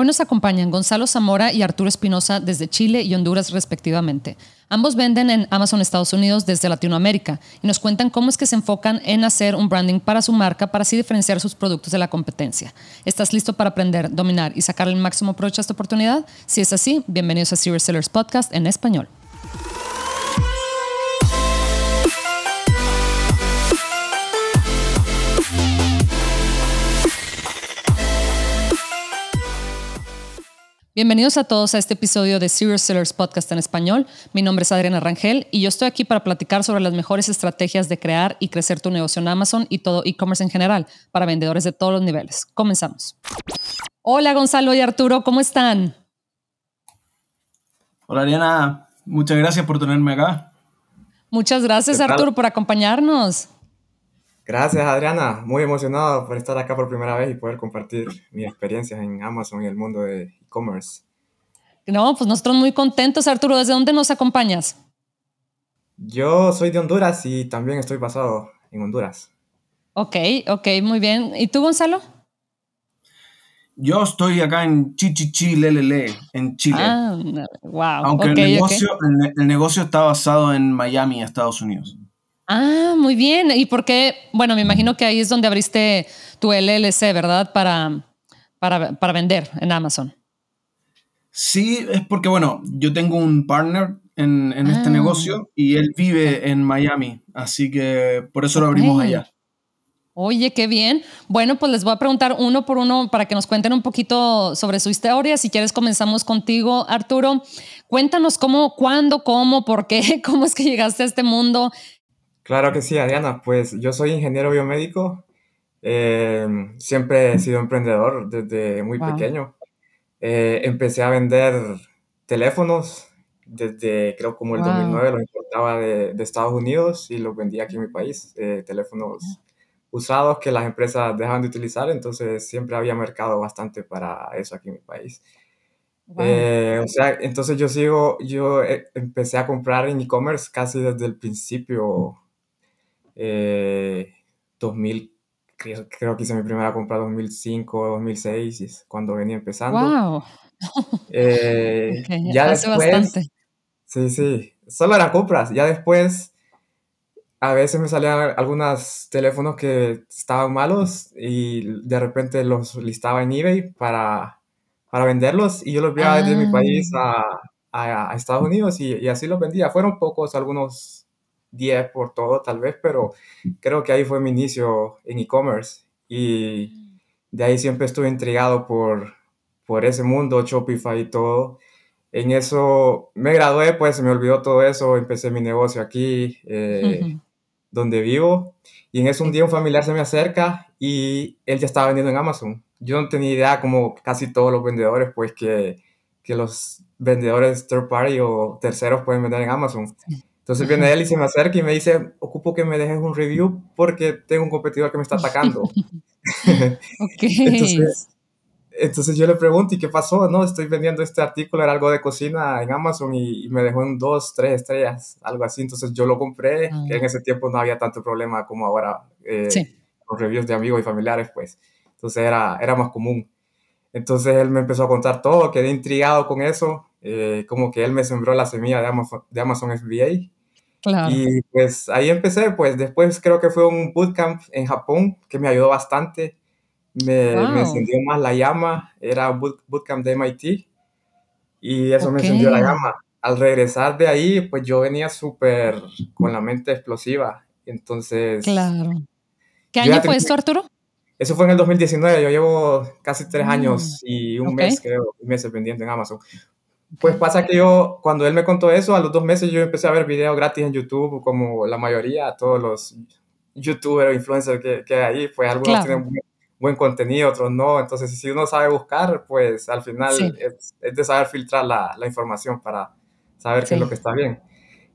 Hoy nos acompañan Gonzalo Zamora y Arturo Espinosa desde Chile y Honduras respectivamente. Ambos venden en Amazon Estados Unidos desde Latinoamérica y nos cuentan cómo es que se enfocan en hacer un branding para su marca para así diferenciar sus productos de la competencia. ¿Estás listo para aprender, dominar y sacar el máximo provecho a esta oportunidad? Si es así, bienvenidos a Serious Sellers Podcast en español. Bienvenidos a todos a este episodio de Serious Sellers Podcast en español. Mi nombre es Adriana Rangel y yo estoy aquí para platicar sobre las mejores estrategias de crear y crecer tu negocio en Amazon y todo e-commerce en general para vendedores de todos los niveles. Comenzamos. Hola Gonzalo y Arturo, ¿cómo están? Hola Adriana, muchas gracias por tenerme acá. Muchas gracias Arturo por acompañarnos. Gracias, Adriana. Muy emocionado por estar acá por primera vez y poder compartir mis experiencias en Amazon y el mundo de e-commerce. No, pues nosotros muy contentos. Arturo, ¿desde dónde nos acompañas? Yo soy de Honduras y también estoy basado en Honduras. Ok, ok, muy bien. ¿Y tú, Gonzalo? Yo estoy acá en Chichichilelele, en Chile. Ah, wow. Aunque el, negocio, el negocio está basado en Miami, Estados Unidos. Ah, muy bien. ¿Y por qué? Bueno, me imagino que ahí es donde abriste tu LLC, ¿verdad? Para, para, vender en Amazon. Sí, es porque, bueno, yo tengo un partner en, este ah. negocio y él vive en Miami, así que por eso lo abrimos allá. Oye, qué bien. Bueno, pues les voy a preguntar uno por uno para que nos cuenten un poquito sobre su historia. Si quieres, comenzamos contigo, Arturo. Cuéntanos cómo, cuándo, cómo, por qué, cómo es que llegaste a este mundo Claro que sí, Adriana. Pues yo soy ingeniero biomédico. Eh, siempre he sido emprendedor desde muy pequeño. Eh, empecé a vender teléfonos desde creo como el 2009, los importaba de, Estados Unidos y los vendía aquí en mi país. Eh, teléfonos usados que las empresas dejaban de utilizar, entonces siempre había mercado bastante para eso aquí en mi país. o sea, entonces yo sigo, yo empecé a comprar en e-commerce casi desde el principio 2000, eh, creo, creo, que hice mi primera compra 2005, 2006, cuando venía empezando. ¡Wow! Eh, ya después, bastante. Sí, sí, solo eran compras. Ya después, a veces me salían algunos teléfonos que estaban malos y de repente los listaba en eBay para, para venderlos y yo los enviaba desde mi país ah. a, a, Estados Unidos y, y, así los vendía. Fueron pocos, algunos 10 por todo tal vez, pero creo que ahí fue mi inicio en e-commerce y de ahí siempre estuve intrigado por, por ese mundo, Shopify y todo. En eso me gradué, pues se me olvidó todo eso, empecé mi negocio aquí, eh, donde vivo, y en eso un día un familiar se me acerca y él ya estaba vendiendo en Amazon. Yo no tenía idea, como casi todos los vendedores, pues que, que los vendedores third party o terceros pueden vender en Amazon. Entonces viene él y se me acerca y me dice, ocupo que me dejes un review porque tengo un competidor que me está atacando. entonces, entonces, yo le pregunto, ¿y qué pasó? No, estoy vendiendo este artículo, era algo de cocina en Amazon y, me dejó en dos, tres estrellas, algo así. Entonces yo lo compré, que en ah. ese tiempo no había tanto problema como ahora eh, con reviews de amigos y familiares, pues. Entonces era, era más común. Entonces él me empezó a contar todo, quedé intrigado con eso, eh, como que él me sembró la semilla de Amazon, de Amazon FBA y pues ahí empecé, pues después creo que fue un bootcamp en Japón que me ayudó bastante, me, me encendió más la llama, era un bootcamp de MIT y eso me encendió la llama. Al regresar de ahí, pues yo venía súper con la mente explosiva, entonces... Claro. ¿Qué año fue esto, Arturo? Eso fue en el 2019, yo llevo casi tres mm, años y un mes, creo, un mes pendiente en Amazon. Pues pasa que yo, cuando él me contó eso, a los dos meses yo empecé a ver videos gratis en YouTube, como la mayoría, todos los youtubers o influencers que, que hay ahí, pues algunos tienen buen, contenido, otros no. Entonces, si uno sabe buscar, pues al final es, de saber filtrar la, la información para saber qué es lo que está bien.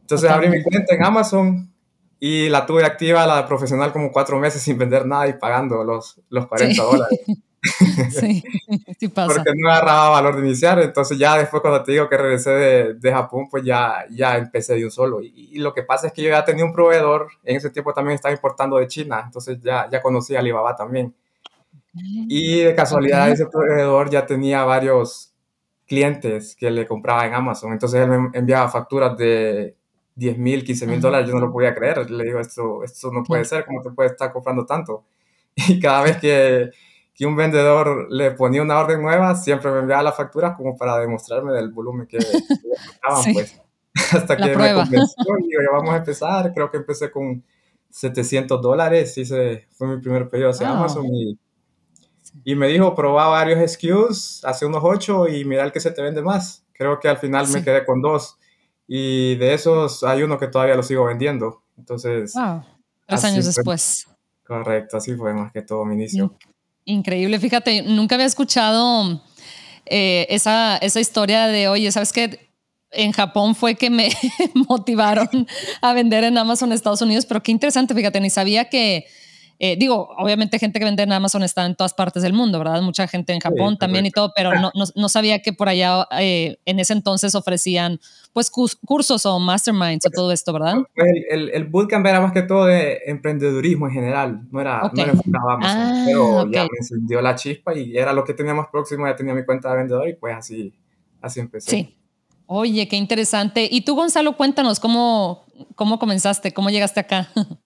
Entonces, abrí mi cuenta en Amazon y la tuve activa, la profesional, como cuatro meses sin vender nada y pagando los, los 40 dólares. Sí, sí pasa. Porque no agarraba valor de iniciar, entonces ya después cuando te digo que regresé de, de Japón, pues ya, ya empecé de un solo. Y, lo que pasa es que yo ya tenía un proveedor, en ese tiempo también estaba importando de China, entonces ya, ya conocí a Alibaba también. Y de casualidad ese proveedor ya tenía varios clientes que le compraba en Amazon. Entonces él me enviaba facturas de 10 mil, 15 mil dólares. Yo no lo podía creer. Le digo, esto, esto no puede ser. ¿Cómo te puede estar comprando tanto? Y cada vez que, que, un vendedor le ponía una orden nueva, siempre me enviaba las facturas como para demostrarme del volumen que, que pues. Hasta que me convenció y digo, ya vamos a empezar. Creo que empecé con 700 dólares. Hice, fue mi primer pedido hacia Amazon y y me dijo, probá varios SKUs, hace unos ocho y mira el que se te vende más. Creo que al final me quedé con dos. Y de esos hay uno que todavía lo sigo vendiendo. Entonces... Wow. Tres años después. Correcto, así fue más que todo mi inicio. Increíble, fíjate, nunca había escuchado eh, esa, esa historia de, oye, ¿sabes qué? En Japón fue que me motivaron a vender en Amazon Estados Unidos, pero qué interesante, fíjate, ni sabía que, eh, digo, obviamente gente que vende en Amazon está en todas partes del mundo, ¿verdad? Mucha gente en Japón también y todo, pero no, no, sabía que por allá eh, en ese entonces ofrecían pues cursos o masterminds o todo esto, ¿verdad? El, el, bootcamp era más que todo de emprendedurismo en general, no era, no era Amazon, ah, pero ya me encendió la chispa y era lo que tenía más próximo, ya tenía mi cuenta de vendedor y pues así, así empecé. Sí. Oye, qué interesante. Y tú, Gonzalo, cuéntanos cómo, cómo comenzaste, cómo llegaste acá.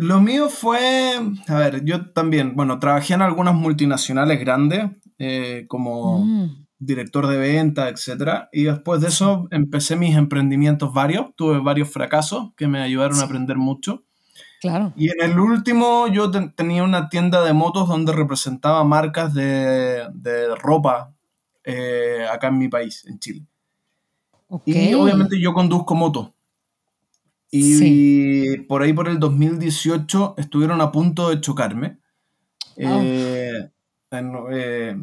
Lo mío fue, a ver, yo también, bueno, trabajé en algunas multinacionales grandes eh, como mm. director de venta, etc. Y después de eso empecé mis emprendimientos varios, tuve varios fracasos que me ayudaron a aprender mucho. Claro. Y en el último yo tenía una tienda de motos donde representaba marcas de, de ropa eh, acá en mi país, en Chile. Y obviamente yo conduzco motos. Y por ahí, por el 2018, estuvieron a punto de chocarme. Eh, eh,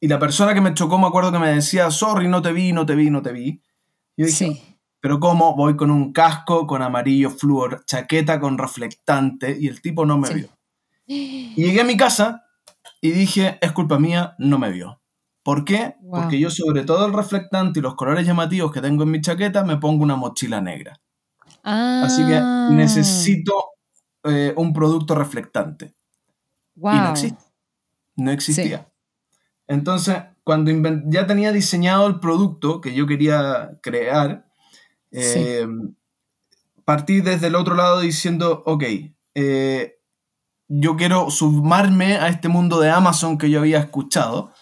y la persona que me chocó, me acuerdo que me decía, sorry, no te vi, no te vi, no te vi. Y yo dije, pero ¿cómo? Voy con un casco, con amarillo flúor, chaqueta con reflectante, y el tipo no me vio. Y llegué a mi casa y dije, es culpa mía, no me vio. ¿Por qué? Porque yo sobre todo el reflectante y los colores llamativos que tengo en mi chaqueta me pongo una mochila negra. Así que ah. necesito eh, un producto reflectante. Y no existe. No existía. Entonces, cuando ya tenía diseñado el producto que yo quería crear, eh, partí desde el otro lado diciendo, ok, eh, yo quiero sumarme a este mundo de Amazon que yo había escuchado.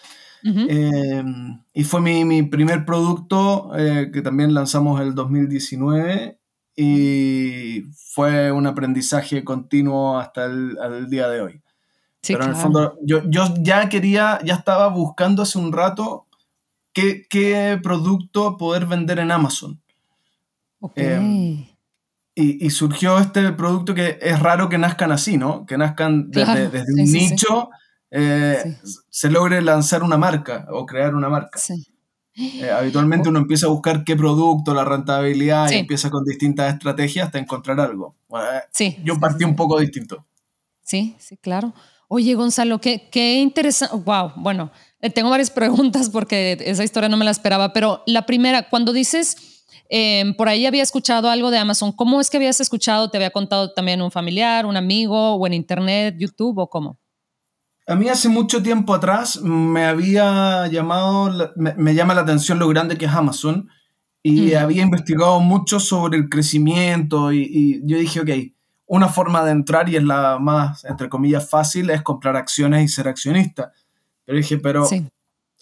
y fue mi, mi primer producto que también lanzamos el 2019 y fue un aprendizaje continuo hasta el, día de hoy. Pero en el fondo, yo, yo, ya quería, ya estaba buscando hace un rato qué, qué producto poder vender en Amazon. Em, y, y, surgió este producto que es raro que nazcan así, ¿no? Que nazcan desde, desde un nicho, eh, se logre lanzar una marca o crear una marca. Sí. Eh, habitualmente uno empieza a buscar qué producto, la rentabilidad y empieza con distintas estrategias hasta encontrar algo. Eh, sí, yo partí un poco distinto. Sí, sí, claro. Oye, Gonzalo, qué, qué interesante. Wow, bueno, eh, tengo varias preguntas porque esa historia no me la esperaba, pero la primera, cuando dices, em, por ahí había escuchado algo de Amazon, ¿cómo es que habías escuchado? ¿Te había contado también un familiar, un amigo o en internet, YouTube o cómo? A mí hace mucho tiempo atrás me había llamado, me, llama la atención lo grande que es Amazon y había investigado mucho sobre el crecimiento y, yo dije, ok, una forma de entrar y es la más, entre comillas, fácil es comprar acciones y ser accionista. Pero dije, pero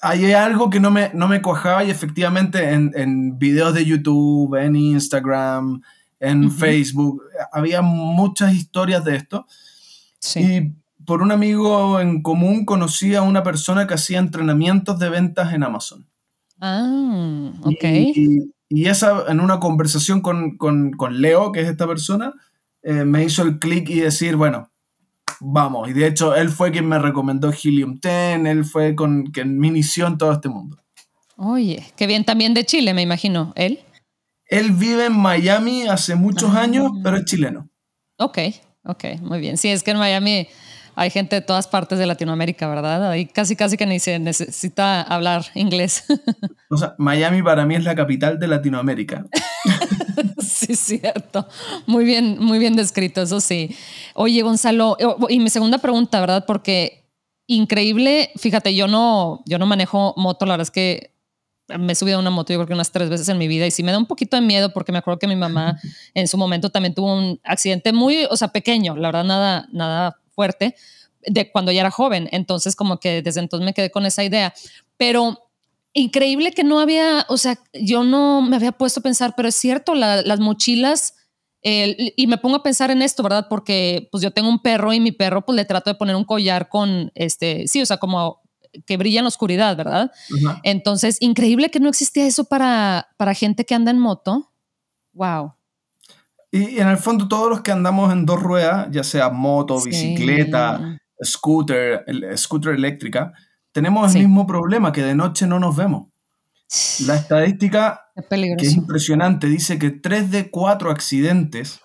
hay algo que no me, no me cuajaba y efectivamente en, en videos de YouTube, en Instagram, en Facebook, había muchas historias de esto. Sí. Y por un amigo en común conocí a una persona que hacía entrenamientos de ventas en Amazon. Ah, ok. Y, esa, en una conversación con, Leo, que es esta persona, eh, me hizo el clic y decir, bueno, vamos. Y de hecho, él fue quien me recomendó Helium 10, él fue con quien me inició en todo este mundo. Oye, qué bien, también de Chile, me imagino, él. Él vive en Miami hace muchos ah. años, pero es chileno. Ok, ok, muy bien. Sí, es que en Miami hay gente de todas partes de Latinoamérica, ¿verdad? Ahí casi, casi que ni se necesita hablar inglés. O sea, Miami para mí es la capital de Latinoamérica. sí, cierto. Muy bien, muy bien descrito, eso sí. Oye, Gonzalo, y mi segunda pregunta, ¿verdad? Porque increíble. Fíjate, yo no, yo no manejo moto, la verdad es que me he subido a una moto yo creo que unas tres veces en mi vida y sí me da un poquito de miedo porque me acuerdo que mi mamá en su momento también tuvo un accidente muy, o sea, pequeño, la verdad nada, nada fuerte, de cuando ya era joven. Entonces como que desde entonces me quedé con esa idea. Pero increíble que no había, o sea, yo no me había puesto a pensar, pero es cierto, las mochilas... y me pongo a pensar en esto, ¿verdad? Porque pues yo tengo un perro y mi perro pues le trato de poner un collar con, este, sí, o sea, como que brilla en la oscuridad, ¿verdad? Entonces, increíble que no existía eso para, para gente que anda en moto. Wow. Y, en el fondo todos los que andamos en dos ruedas, ya sea moto, bicicleta, scooter, scooter eléctrica, tenemos el mismo problema, que de noche no nos vemos. La estadística, que es impresionante, dice que 3 de 4 accidentes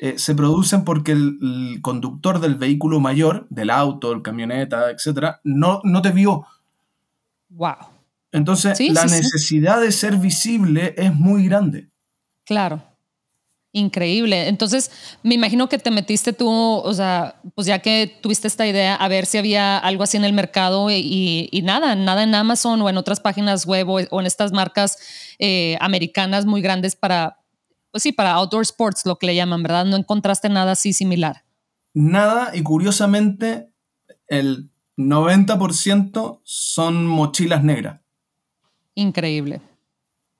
eh, se producen porque el, conductor del vehículo mayor, del auto, el camioneta, etcétera, no, no te vio. Wow. Entonces, la necesidad de ser visible es muy grande. Claro. Increíble. Entonces, me imagino que te metiste tú, o sea, pues ya que tuviste esta idea, a ver si había algo así en el mercado y, nada, nada en Amazon o en otras páginas web o, en estas marcas eh, americanas muy grandes para, pues sí, para outdoor sports, lo que le llaman, ¿verdad? No encontraste nada así similar. Nada, y curiosamente, el 90% son mochilas negras. Increíble,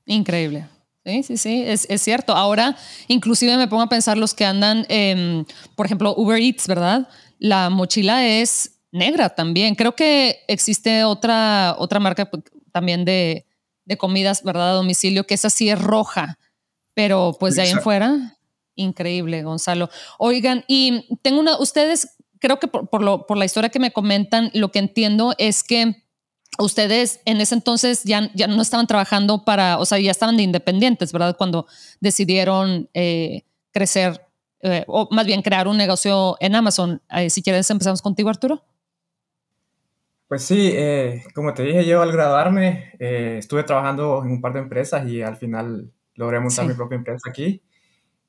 increíble. Sí, sí, sí, es, cierto. Ahora, inclusive me pongo a pensar los que andan, por ejemplo, Uber Eats, ¿verdad? La mochila es negra también. Creo que existe otra, otra marca también de, de comidas, ¿verdad? A domicilio, que esa sí es roja pero pues de ahí en fuera, increíble, Gonzalo. Oigan, y tengo una, ustedes, creo que por, lo, por la historia que me comentan, lo que entiendo es que ustedes en ese entonces ya, ya no estaban trabajando para, o sea, ya estaban de independientes, ¿verdad? Cuando decidieron eh, crecer, eh, o más bien crear un negocio en Amazon. Eh, si quieres, empezamos contigo, Arturo. Pues sí, como te dije, yo al graduarme estuve trabajando en un par de empresas y al final logré montar mi propia empresa aquí.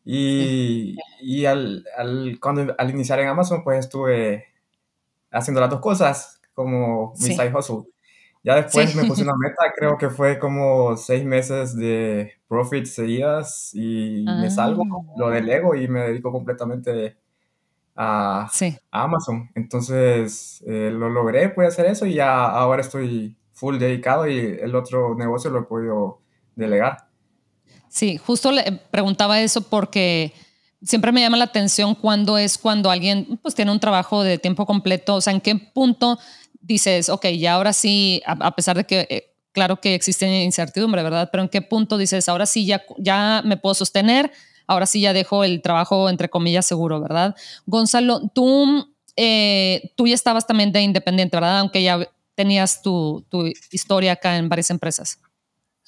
Y, y al, al, cuando, al iniciar en Amazon, pues estuve haciendo las dos cosas, como mi side hustle. Ya después me puse una meta, creo que fue como seis meses de profit seguidas y me salgo, ah. lo delego y me dedico completamente a, a Amazon. Entonces eh, lo logré, pude hacer eso y ya ahora estoy full dedicado y el otro negocio lo he podido delegar. Sí, justo le preguntaba eso porque siempre me llama la atención cuando es cuando alguien pues tiene un trabajo de tiempo completo, o sea, en qué punto dices, ok, ya ahora sí, a, pesar de que, eh, claro que existe incertidumbre, ¿verdad? Pero en qué punto dices, ahora sí, ya, ya me puedo sostener, ahora sí ya dejo el trabajo, entre comillas, seguro, ¿verdad? Gonzalo, tú, eh, tú ya estabas también de independiente, ¿verdad? Aunque ya tenías tu, tu historia acá en varias empresas.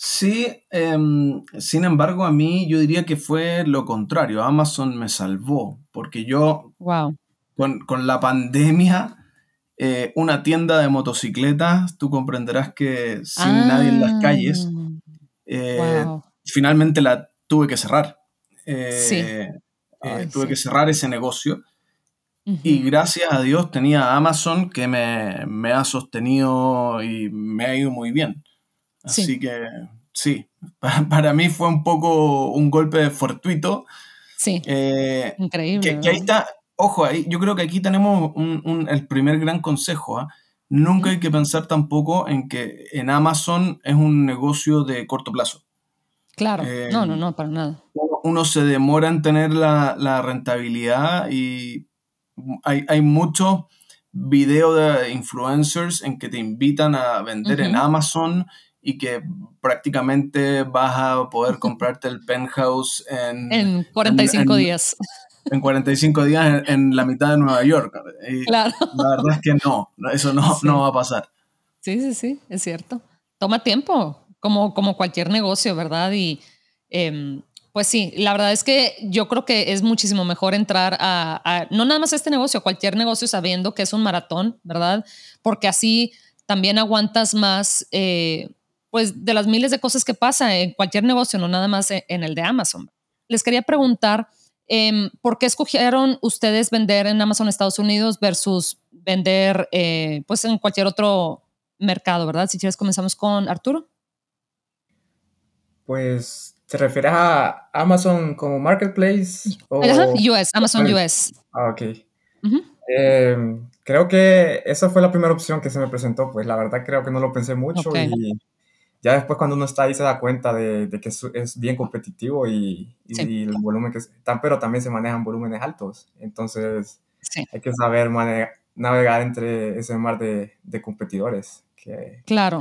Sí, em, sin embargo, a mí yo diría que fue lo contrario. Amazon me salvó, porque yo, wow. con, la pandemia, eh, una tienda de motocicletas, tú comprenderás que sin nadie en las calles, ah, eh, finalmente la tuve que cerrar. Eh, tuve que cerrar ese negocio. Y gracias a Dios tenía Amazon que me, me ha sostenido y me ha ido muy bien. Así que sí, para, mí fue un poco un golpe fortuito. Sí. Increíble. Que, ahí está, ojo, ahí, yo creo que aquí tenemos el primer gran consejo. ¿ah? Nunca hay que pensar tampoco en que en Amazon es un negocio de corto plazo. Claro, eh, no, no, no, para nada. Uno se demora en tener la, rentabilidad y hay, hay muchos videos de influencers en que te invitan a vender en Amazon y que prácticamente vas a poder comprarte el penthouse en... En 45 días. En 45 días en, la mitad de Nueva York. claro. La verdad es que no, eso no, no va a pasar. Sí, sí, sí, es cierto. Toma tiempo, como, como cualquier negocio, ¿verdad? Y em, pues sí, la verdad es que yo creo que es muchísimo mejor entrar a, no nada más este negocio, cualquier negocio sabiendo que es un maratón, ¿verdad? Porque así también aguantas más, eh, pues de las miles de cosas que pasa en cualquier negocio, no nada más en el de Amazon. Les quería preguntar, em, ¿por qué escogieron ustedes vender en Amazon Estados Unidos versus vender eh, pues en cualquier otro mercado, ¿verdad? Si quieres comenzamos con Arturo. Pues, ¿te refieres a Amazon como marketplace? O... US, Amazon US. Ah, ok. Em, creo que esa fue la primera opción que se me presentó, pues la verdad creo que no lo pensé mucho y ya después cuando uno está ahí se da cuenta de, que es, bien competitivo y, el volumen que está, pero también se manejan volúmenes altos, entonces hay que saber navegar entre ese mar de, competidores que claro.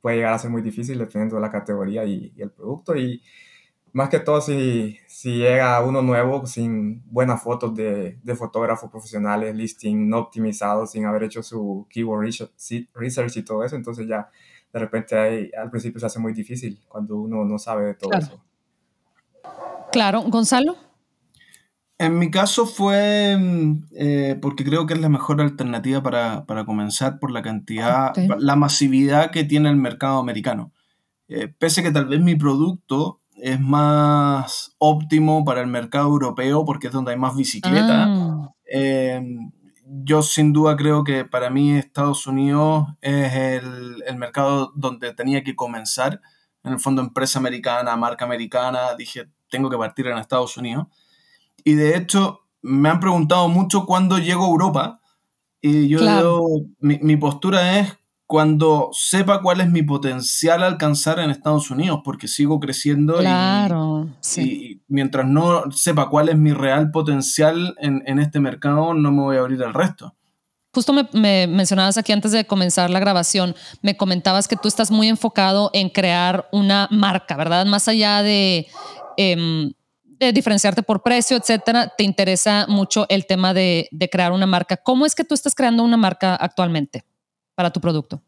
puede llegar a ser muy difícil dependiendo de la categoría y, y el producto. Y más que todo si, si llega uno nuevo sin buenas fotos de, de fotógrafos profesionales, listing no optimizado, sin haber hecho su keyword research y todo eso, entonces ya de repente ahí, al principio se hace muy difícil cuando uno no sabe de todo eso. Claro, Gonzalo. En mi caso fue mm, eh, porque creo que es la mejor alternativa para, para comenzar por la cantidad, la masividad que tiene el mercado americano. Eh, pese que tal vez mi producto es más óptimo para el mercado europeo porque es donde hay más bicicleta. Ah. Em, yo sin duda creo que para mí Estados Unidos es el, el, mercado donde tenía que comenzar. En el fondo, empresa americana, marca americana, dije, tengo que partir en Estados Unidos. Y de hecho, me han preguntado mucho cuándo llego a Europa. Y yo mi, mi, postura es cuando sepa cuál es mi potencial alcanzar en Estados Unidos, porque sigo creciendo claro, y, sí. mientras no sepa cuál es mi real potencial en, en, este mercado, no me voy a abrir al resto. Justo me, me, mencionabas aquí antes de comenzar la grabación, me comentabas que tú estás muy enfocado en crear una marca, ¿verdad? Más allá de, eh, de diferenciarte por precio, etcétera, te interesa mucho el tema de, de crear una marca. ¿Cómo es que tú estás creando una marca actualmente? Para tu producto?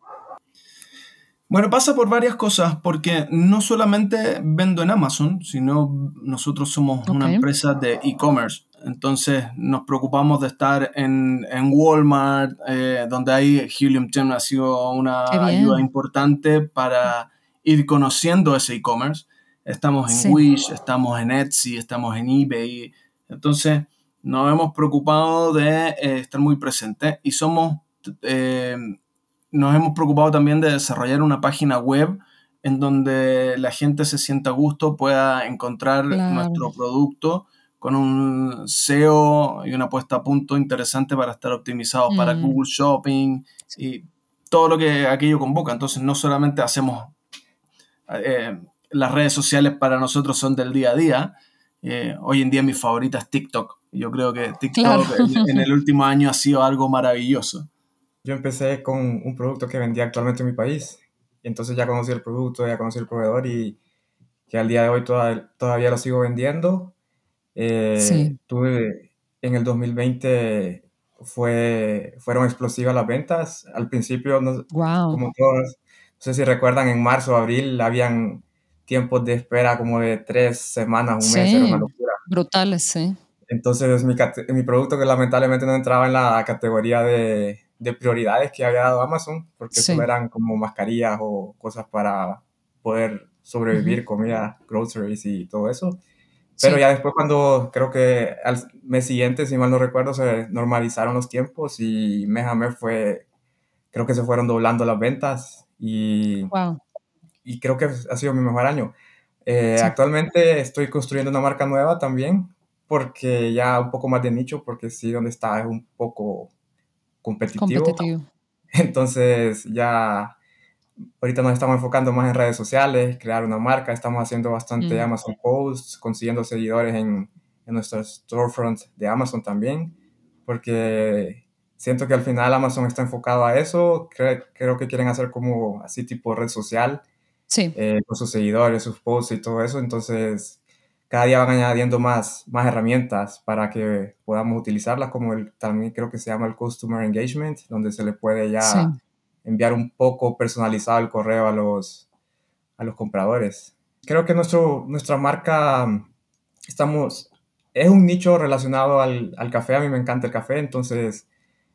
Bueno, pasa por varias cosas, porque no solamente vendo en Amazon, sino nosotros somos una empresa de e-commerce. Entonces nos preocupamos de estar en, en Walmart, eh, donde hay Helium 10 ha sido una ayuda importante para ir conociendo ese e-commerce. Estamos en Wish, estamos en Etsy, estamos en eBay. Entonces nos hemos preocupado de eh, estar muy presentes y somos eh, nos hemos preocupado también de desarrollar una página web en donde la gente se sienta a gusto, pueda encontrar nuestro producto con un SEO y una puesta a punto interesante para estar optimizados para mm. Google Shopping y todo lo que aquello convoca. Entonces no solamente hacemos eh, las redes sociales para nosotros son del día a día. Eh, hoy en día mi favorita es TikTok. Yo creo que TikTok en el último año ha sido algo maravilloso. Yo empecé con un producto que vendía actualmente en mi país. Y entonces ya conocí el producto, ya conocí el proveedor y que al día de hoy todavía lo sigo vendiendo. Eh, tuve en el 2020 fue, fueron explosivas las ventas. Al principio, no, como todos, no sé si recuerdan, en marzo, abril, habían tiempos de espera como de tres semanas, un mes, era una locura. Brutales, sí. Entonces mi, mi producto que lamentablemente no entraba en la categoría de, de prioridades que había dado Amazon, porque eso eran como mascarillas o cosas para poder sobrevivir, comida, groceries y todo eso. Pero ya después cuando creo que al mes siguiente, si mal no recuerdo, se normalizaron los tiempos y mes a mes fue, creo que se fueron doblando las ventas y, y creo que ha sido mi mejor año. Eh, actualmente estoy construyendo una marca nueva también, porque ya un poco más de nicho, porque sí, donde está es un poco competitivo. Entonces ya ahorita nos estamos enfocando más en redes sociales, crear una marca, estamos haciendo bastante mm. Amazon Posts, consiguiendo seguidores en, en nuestros storefronts de Amazon también, porque siento que al final Amazon está enfocado a eso, creo que quieren hacer como así tipo red social, sí. Eh, con sus seguidores, sus posts y todo eso, entonces cada día van añadiendo más, más herramientas para que podamos utilizarlas, como el, también creo que se llama el Customer Engagement, donde se le puede ya enviar un poco personalizado el correo a los, a los compradores. Creo que nuestro, nuestra marca, estamos, es un nicho relacionado al, al café, a mí me encanta el café, entonces...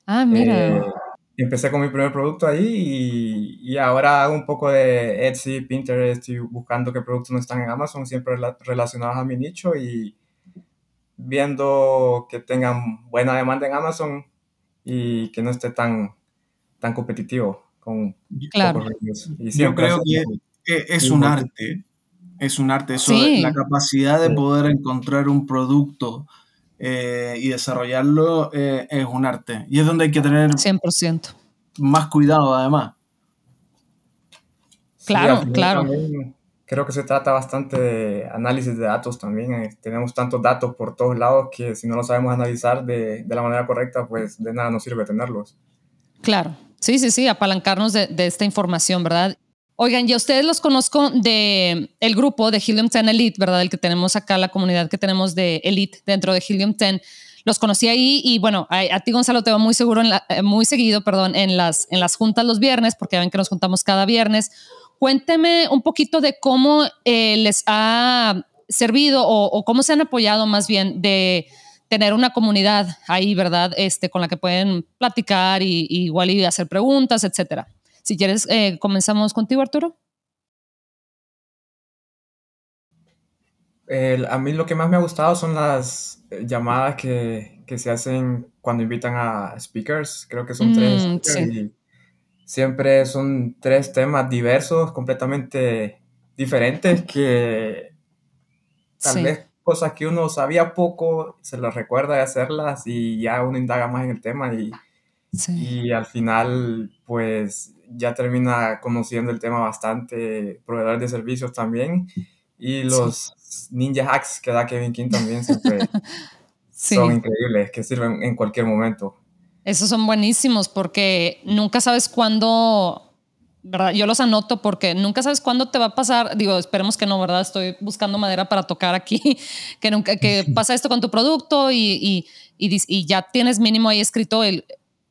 Ah, mira. Eh, empecé con mi primer producto ahí y, ahora hago un poco de Etsy, Pinterest y buscando qué productos no están en Amazon, siempre relacionados a mi nicho y viendo que tengan buena demanda en Amazon y que no esté tan, tan competitivo con claro. Y Yo creo que es un arte, es un arte eso, la capacidad de poder encontrar un producto eh, y desarrollarlo eh, es un arte. Y es donde hay que tener 100%. más cuidado además. Claro, claro. Creo que se trata bastante de análisis de datos también. Eh, tenemos tantos datos por todos lados que si no los sabemos analizar de, de, la manera correcta, pues de nada nos sirve tenerlos. Claro, sí, sí, sí, apalancarnos de, de esta información, ¿verdad? Oigan, ya ustedes los conozco de el grupo de Helium 10 Elite, ¿verdad? El que tenemos acá, la comunidad que tenemos de Elite dentro de Helium 10. Los conocí ahí y bueno, a, ti Gonzalo te va muy seguro, en eh, muy seguido, perdón, en las, en las juntas los viernes, porque ven que nos juntamos cada viernes. Cuénteme un poquito de cómo eh, les ha servido o, cómo se han apoyado más bien de tener una comunidad ahí, ¿verdad? Este, con la que pueden platicar y, y igual y hacer preguntas, etcétera. Si quieres, eh, comenzamos contigo, Arturo. a mí lo que más me ha gustado son las eh, llamadas que, se hacen cuando invitan a speakers. Creo que son tres. Mm, y siempre son tres temas diversos, completamente diferentes, que tal vez cosas que uno sabía poco, se las recuerda de hacerlas y ya uno indaga más en el tema y, y al final pues ya termina conociendo el tema bastante, proveedor de servicios también, y los ninja hacks que da Kevin King también siempre son increíbles, que sirven en cualquier momento. Esos son buenísimos porque nunca sabes cuándo, ¿verdad? Yo los anoto porque nunca sabes cuándo te va a pasar. Digo, esperemos que no, ¿verdad? Estoy buscando madera para tocar aquí, que nunca, que pasa esto con tu producto y, y, y, y ya tienes mínimo ahí escrito el,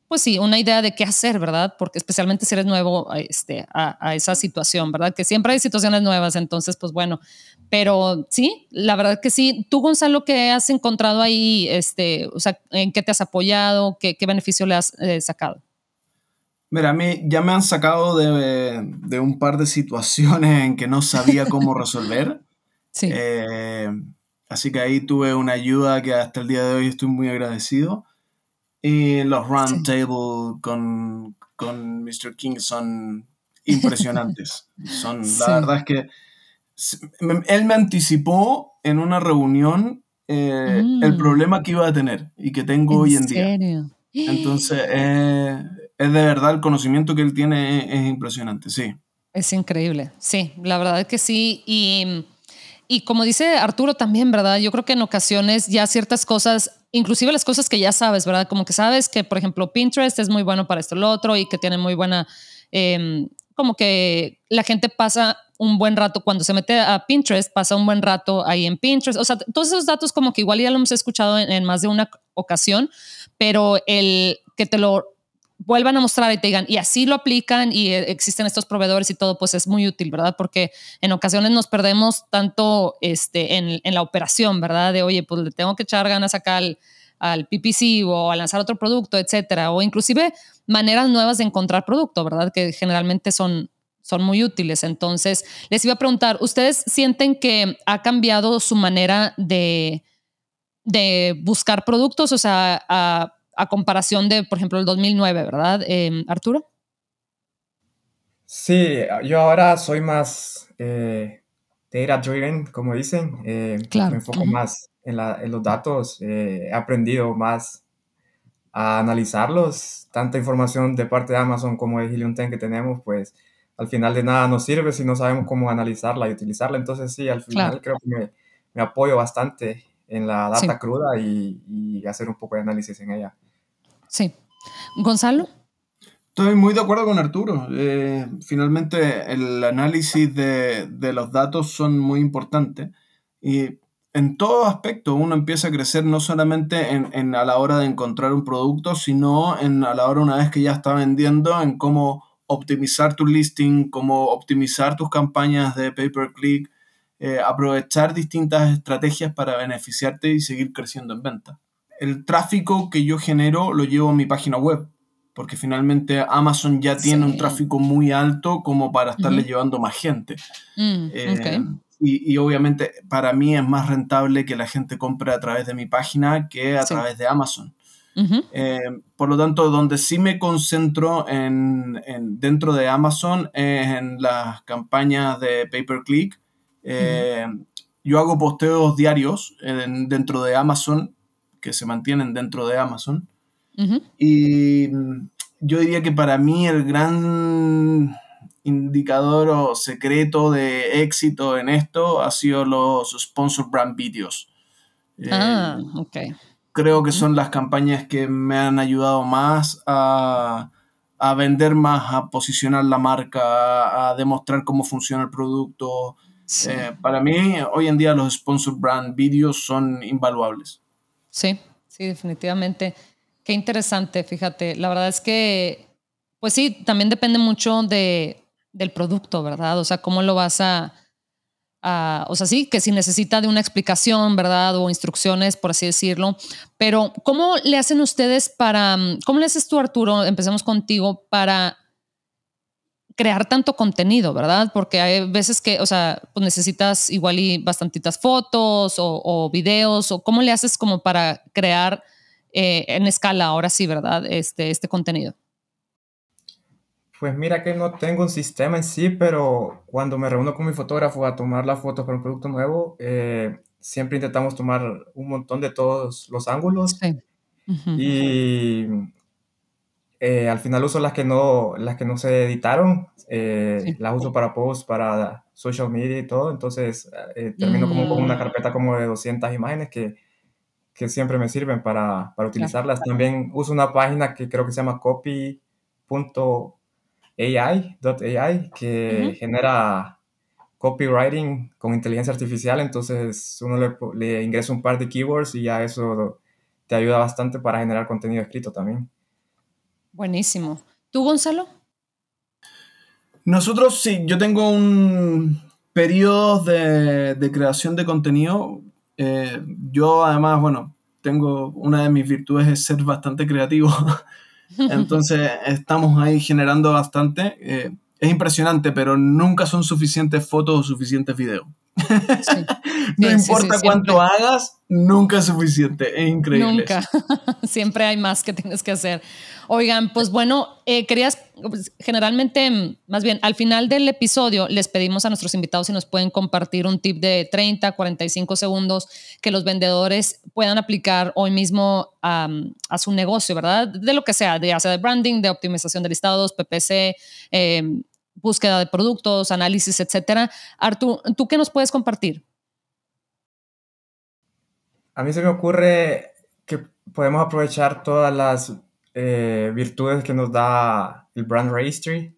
pues sí, una idea de qué hacer, ¿verdad? Porque especialmente si eres nuevo este, a, esa situación, ¿verdad? Que siempre hay situaciones nuevas, entonces, pues bueno, pero sí, la verdad que sí. Tú, Gonzalo, ¿qué has encontrado ahí? Este, o sea, ¿en qué te has apoyado? ¿Qué, qué beneficio le has eh, sacado? Mira, a mí ya me han sacado de, de, un par de situaciones en que no sabía cómo resolver. sí. Eh, así que ahí tuve una ayuda que hasta el día de hoy estoy muy agradecido. Y los roundtable con, con Mr. King son impresionantes. son, La verdad es que él me anticipó en una reunión eh, el mm. problema que iba a tener y que tengo hoy en día. Entonces, eh, es de verdad el conocimiento que él tiene es, impresionante, sí. Es increíble, sí, la verdad es que sí. Y, y como dice Arturo también, ¿verdad? Yo creo que en ocasiones ya ciertas cosas inclusive las cosas que ya sabes, ¿verdad? Como que sabes que, por ejemplo, Pinterest es muy bueno para esto, lo otro, y que tiene muy buena, em, como que la gente pasa un buen rato cuando se mete a Pinterest, pasa un buen rato ahí en Pinterest. O sea, todos esos datos como que igual ya lo hemos escuchado en, en más de una ocasión, pero el que te lo vuelvan a mostrar y te digan, y así lo aplican y eh, existen estos proveedores y todo, pues es muy útil, ¿verdad? Porque en ocasiones nos perdemos tanto este, en, en la operación, ¿verdad? De, oye, pues le tengo que echar ganas acá al, al PPC o a lanzar otro producto, etcétera, o inclusive maneras nuevas de encontrar producto, ¿verdad? Que generalmente son, son muy útiles. Entonces, les iba a preguntar, ¿ustedes sienten que ha cambiado su manera de, de buscar productos? O sea, a, a comparación de, por ejemplo, el 2009, ¿verdad, eh, Arturo? Sí, yo ahora soy más eh, data driven, como dicen. Eh, claro. Me enfoco más en, los datos. he aprendido más a analizarlos. Tanta información de parte de Amazon como de Helium 10 que tenemos, pues al final de nada nos sirve si no sabemos cómo analizarla y utilizarla. Entonces sí, al final creo que me, me, apoyo bastante en la data cruda y, y, hacer un poco de análisis en ella. Sí. Gonzalo. Estoy muy de acuerdo con Arturo. Eh, finalmente, el análisis de, los datos son muy importantes y en todo aspecto uno empieza a crecer no solamente en, a la hora de encontrar un producto, sino en, a la hora una vez que ya está vendiendo, en cómo optimizar tu listing, cómo optimizar tus campañas de pay-per-click, eh, aprovechar distintas estrategias para beneficiarte y seguir creciendo en venta el tráfico que yo genero lo llevo a mi página web, porque finalmente Amazon ya tiene un tráfico muy alto como para estarle llevando más gente. Mm, eh, y, obviamente para mí es más rentable que la gente compre a través de mi página que a través de Amazon. Eh, por lo tanto, donde sí me concentro en, dentro de Amazon es en las campañas de pay-per-click. Eh, yo hago posteos diarios dentro de Amazon, que se mantienen dentro de Amazon. Y yo diría que para mí el gran indicador o secreto de éxito en esto ha sido los sponsor brand videos. Ah, eh, ok creo que son las campañas que me han ayudado más a, vender más, a posicionar la marca, a, demostrar cómo funciona el producto. Eh, para mí, hoy en día los sponsor brand videos son invaluables. Sí, sí, definitivamente. Qué interesante, fíjate. La verdad es que, pues sí, también depende mucho de, del producto, ¿verdad? O sea, cómo lo vas a, o sea, sí, que si necesita de una explicación, ¿verdad? O instrucciones, por así decirlo. Pero, ¿cómo le hacen ustedes para, cómo le haces tú, Arturo? Empecemos contigo para crear tanto contenido, ¿verdad? Porque hay veces que, o sea, pues necesitas igual y bastantitas fotos o, videos, o cómo le haces como para crear eh, en escala, ahora sí, ¿verdad? Este, este contenido. Pues mira que no tengo un sistema en sí, pero cuando me reúno con mi fotógrafo a tomar la foto para un producto nuevo, eh, siempre intentamos tomar un montón de todos los ángulos. Y eh, al final uso las que no, las que no se editaron, eh, las uso para posts, para social media y todo. Entonces termino como con una mm. carpeta como de 200 imágenes que, que siempre me sirven para, para utilizarlas. También uso una página que creo que se llama copy.com AI.ai que genera copywriting con inteligencia artificial, entonces uno le, le, ingresa un par de keywords y ya eso te ayuda bastante para generar contenido escrito también. Buenísimo. ¿Tú, Gonzalo? Nosotros sí, yo tengo un periodo de, creación de contenido. Eh, yo además, bueno, tengo una de mis virtudes es ser bastante creativo. Entonces estamos ahí generando bastante. Eh, es impresionante, pero nunca son suficientes fotos o suficientes videos. no importa cuánto hagas, nunca es suficiente. Es increíble. Nunca. siempre hay más que tienes que hacer. Oigan, pues bueno, eh, querías, pues, generalmente, más bien, al final del episodio les pedimos a nuestros invitados si nos pueden compartir un tip de 30, 45 segundos que los vendedores puedan aplicar hoy mismo a su negocio, ¿verdad? De lo que sea, de, sea de branding, de optimización de listados, PPC, em, búsqueda de productos, análisis, etcétera. Artur, ¿tú qué nos puedes compartir? A mí se me ocurre que podemos aprovechar todas las eh, virtudes que nos da el Brand Registry.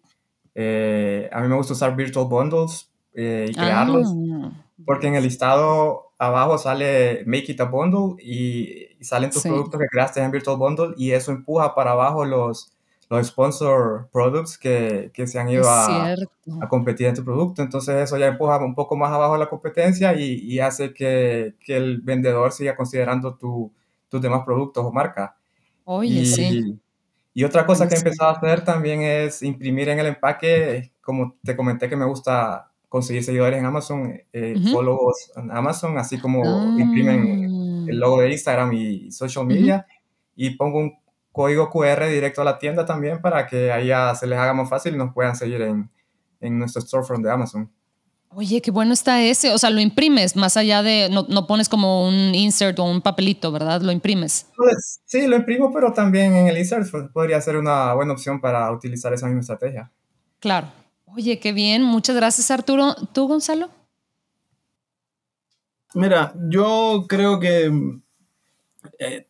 Eh, a mí me gusta usar Virtual Bundles eh, y crearlos, ah. porque en el listado abajo sale Make It a Bundle y, salen tus productos que creaste en Virtual Bundle y eso empuja para abajo los, los sponsor products que, que se han ido a, a, competir en tu producto. Entonces eso ya empuja un poco más abajo la competencia y, y hace que, que, el vendedor siga considerando tu, tus demás productos o marcas. Oye, sí. Y otra cosa que he empezado a hacer también es imprimir en el empaque, como te comenté que me gusta conseguir seguidores en Amazon, eh, followers en Amazon, así como imprimen el ah. logo de Instagram y social media, y pongo un código QR directo a la tienda también para que allá se les haga más fácil y nos puedan seguir en, en nuestro storefront de Amazon. Oye, qué bueno está ese. O sea, lo imprimes más allá de, no, no, pones como un insert o un papelito, ¿verdad? Lo imprimes. Pues, sí, lo imprimo, pero también en el insert pues, podría ser una buena opción para utilizar esa misma estrategia. Claro. Oye, qué bien. Muchas gracias, Arturo. ¿Tú, Gonzalo? Mira, yo creo que eh,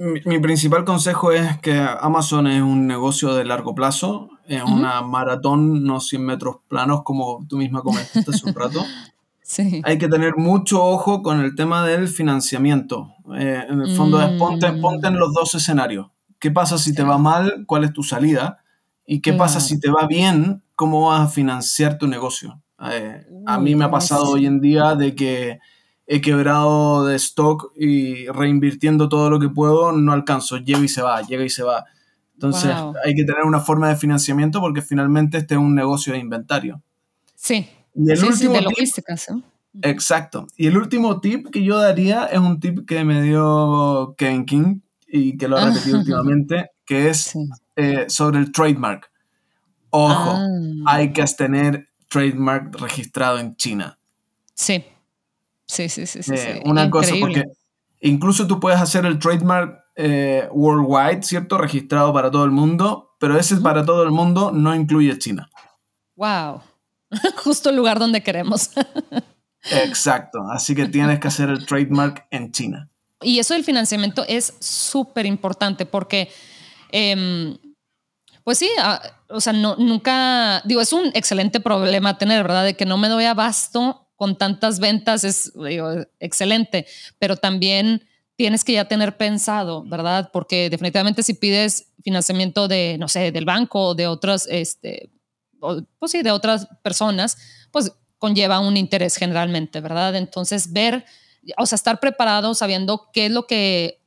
mi, principal consejo es que Amazon es un negocio de largo plazo, es una maratón, no 100 metros planos, como tú misma comentaste hace un rato. Sí. Hay que tener mucho ojo con el tema del financiamiento. Eh, en el fondo es ponte, mm. ponte, en los dos escenarios. ¿Qué pasa si te va mal? ¿Cuál es tu salida? ¿Y qué pasa si te va bien? ¿Cómo vas a financiar tu negocio? Eh, a mí me ha pasado hoy en día de que he quebrado de stock y reinvirtiendo todo lo que puedo, no alcanzo, llega y se va, llega y se va. Entonces hay que tener una forma de financiamiento porque finalmente este es un negocio de inventario. Sí. Y el último de logística, Exacto. Y el último tip que yo daría es un tip que me dio Ken King y que lo ha repetido últimamente, que es eh, sobre el trademark. Ojo, ah. hay que tener trademark registrado en China. Sí, sí, sí, sí. sí, eh, Una cosa, porque incluso tú puedes hacer el trademark eh, worldwide, ¿cierto? Registrado para todo el mundo, pero ese es para todo el mundo, no incluye China. Wow. Justo el lugar donde queremos. Exacto, así que tienes que hacer el trademark en China. Y eso del financiamiento es súper importante porque, em, pues sí, ah, o sea, no, nunca, digo, es un excelente problema tener, ¿verdad? De que no me doy abasto con tantas ventas, es excelente, pero también tienes que ya tener pensado, ¿verdad? Porque definitivamente si pides financiamiento de, no sé, del banco o de otras, este, pues sí, de otras personas, pues conlleva un interés generalmente, ¿verdad? Entonces, ver, o sea, estar preparado sabiendo qué es lo que,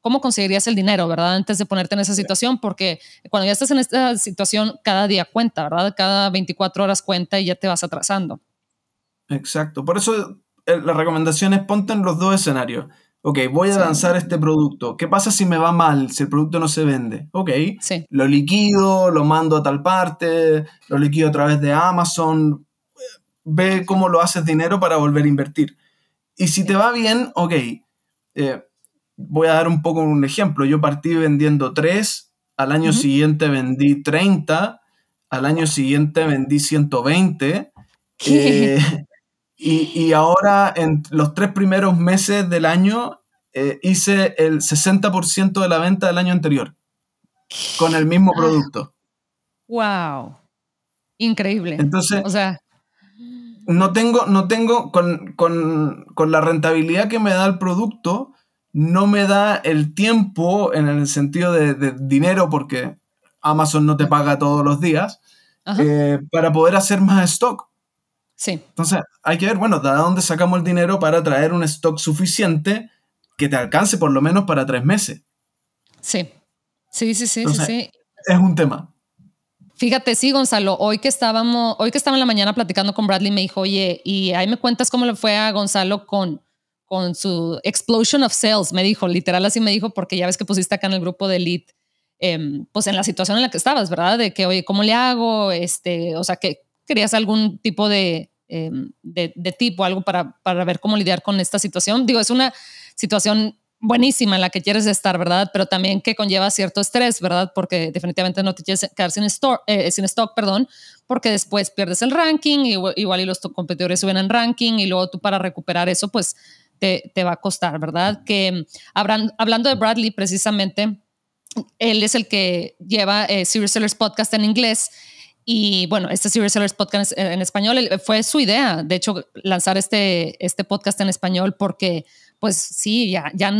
cómo conseguirías el dinero, ¿verdad? Antes de ponerte en esa situación, porque cuando ya estás en esta situación, cada día cuenta, ¿verdad? Cada 24 horas cuenta y ya te vas atrasando. Exacto. Por eso la recomendación es ponte en los dos escenarios. Ok, voy a lanzar este producto. ¿Qué pasa si me va mal, si el producto no se vende? Ok, lo liquido, lo mando a tal parte, lo liquido a través de Amazon, ve cómo lo haces dinero para volver a invertir. Y si te va bien, ok, eh, voy a dar un poco un ejemplo. Yo partí vendiendo 3, al año siguiente vendí 30, al año siguiente vendí 120. Eh, y, ahora en los tres primeros meses del año eh, hice el 60% de la venta del año anterior con el mismo producto. ¡Wow! Increíble. Entonces, o sea, no tengo, no tengo con, la rentabilidad que me da el producto, no me da el tiempo en el sentido de, dinero, porque Amazon no te paga todos los días, eh, para poder hacer más stock. Sí. Entonces, hay que ver, bueno, de dónde sacamos el dinero para traer un stock suficiente que te alcance por lo menos para tres meses. Sí. Sí, sí, sí, sí. Es un tema. Fíjate, sí, Gonzalo, hoy que estábamos, hoy que estaba en la mañana platicando con Bradley, me dijo, oye, y ahí me cuentas cómo le fue a Gonzalo con, con su explosion of sales, me dijo, literal así me dijo, porque ya ves que pusiste acá en el grupo de Elite, em, pues en la situación en la que estabas, ¿verdad? De que, oye, ¿cómo le hago? Este, o sea, que querías algún tipo de, em, de, de tip o algo para, para ver cómo lidiar con esta situación. Digo, es una situación buenísima en la que quieres estar, ¿verdad? Pero también que conlleva cierto estrés, ¿verdad? Porque definitivamente no te quieres quedar sin, store, eh, sin stock, perdón, porque después pierdes el ranking, y, igual y los competidores suben en ranking y luego tú para recuperar eso, pues te, te va a costar, ¿verdad? Que hablando de Bradley, precisamente, él es el que lleva eh, Serious Sellers Podcast en inglés. Y bueno, este Serious Sellers Podcast en, español fue su idea, de hecho, lanzar este, este podcast en español porque pues sí, ya, ya,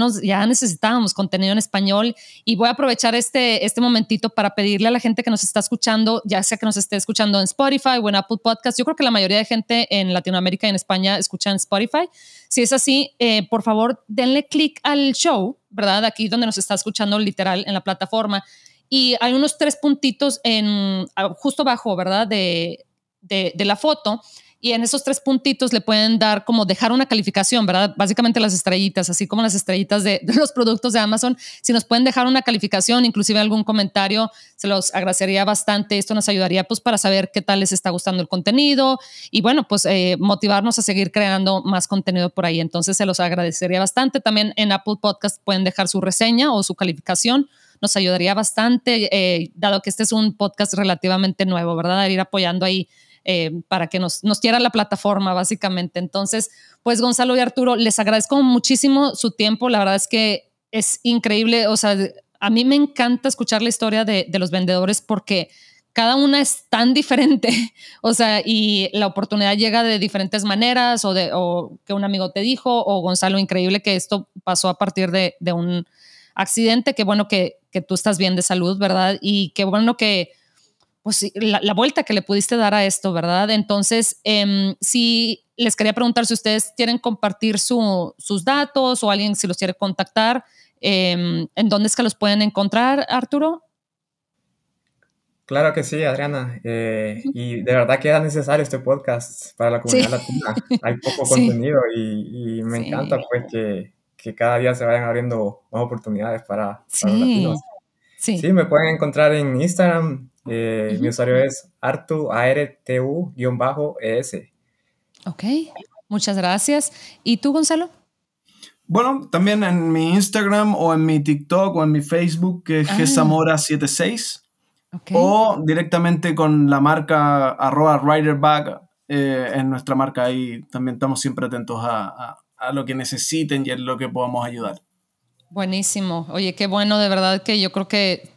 necesitábamos contenido en español y voy a aprovechar este, este momentito para pedirle a la gente que nos está escuchando, ya sea que nos esté escuchando en Spotify o en Apple Podcast, yo creo que la mayoría de gente en Latinoamérica y en España escucha en Spotify. Si es así, eh, por favor, denle clic al show, ¿verdad? Aquí donde nos está escuchando literal en la plataforma. Y hay unos tres puntitos en, justo abajo, ¿verdad? De, de, la foto y en esos tres puntitos le pueden dar como dejar una calificación, ¿verdad? Básicamente las estrellitas, así como las estrellitas de, los productos de Amazon. Si nos pueden dejar una calificación, inclusive algún comentario, se los agradecería bastante. Esto nos ayudaría pues para saber qué tal les está gustando el contenido y bueno, pues eh, motivarnos a seguir creando más contenido por ahí. Entonces se los agradecería bastante. También en Apple Podcast pueden dejar su reseña o su calificación nos ayudaría bastante, eh, dado que este es un podcast relativamente nuevo, ¿verdad? Ir apoyando ahí eh, para que nos, nos la plataforma, básicamente. Entonces, pues Gonzalo y Arturo, les agradezco muchísimo su tiempo. La verdad es que es increíble. O sea, a mí me encanta escuchar la historia de, de los vendedores porque cada una es tan diferente, o sea, y la oportunidad llega de diferentes maneras, o, de, o que un amigo te dijo, o Gonzalo, increíble que esto pasó a partir de, de un accidente, qué bueno que, que, tú estás bien de salud, ¿verdad? Y qué bueno que pues la, vuelta que le pudiste dar a esto, ¿verdad? Entonces, eh, sí, les quería preguntar si ustedes quieren compartir sus datos o alguien si los quiere contactar, em, ¿en dónde es que los pueden encontrar, Arturo? Claro que sí, Adriana. Eh, y de verdad que era necesario este podcast para la comunidad latina. Hay poco contenido y, me encanta pues que, que cada día se vayan abriendo más oportunidades para, los latinos. Sí. sí, me pueden encontrar en Instagram. Eh, mi usuario es artu, A-R-T-U-ES. Ok, muchas gracias. ¿Y tú, Gonzalo? Bueno, también en mi Instagram o en mi TikTok o en mi Facebook, que es ah. gsamora76. O directamente con la marca arroba riderback eh, en nuestra marca. Ahí también estamos siempre atentos a, a, lo que necesiten y en lo que podamos ayudar. Buenísimo. Oye, qué bueno, de verdad que yo creo que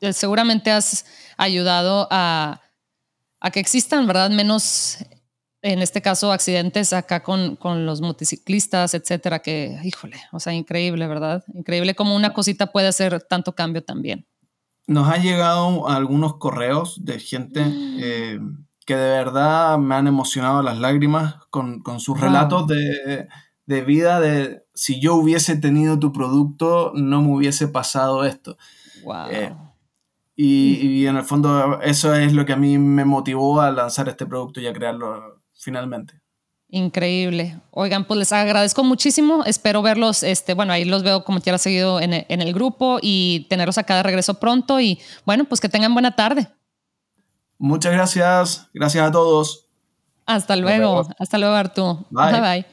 eh, seguramente has ayudado a, a que existan, ¿verdad? Menos en este caso, accidentes acá con, con, los motociclistas, etcétera, que, híjole, o sea, increíble, ¿verdad? Increíble cómo una cosita puede hacer tanto cambio también. Nos han llegado algunos correos de gente mm. eh, que de verdad me han emocionado las lágrimas con, con sus relatos de, de, vida, de si yo hubiese tenido tu producto, no me hubiese pasado esto. Wow. Eh, y, y, en el fondo eso es lo que a mí me motivó a lanzar este producto y a crearlo finalmente. Increíble. Oigan, pues les agradezco muchísimo. Espero verlos, este, bueno, ahí los veo como quiera seguido en, en el grupo y tenerlos acá de regreso pronto. Y bueno, pues que tengan buena tarde. Muchas gracias. Gracias a todos. Hasta luego. Hasta luego, Arturo. bye. bye.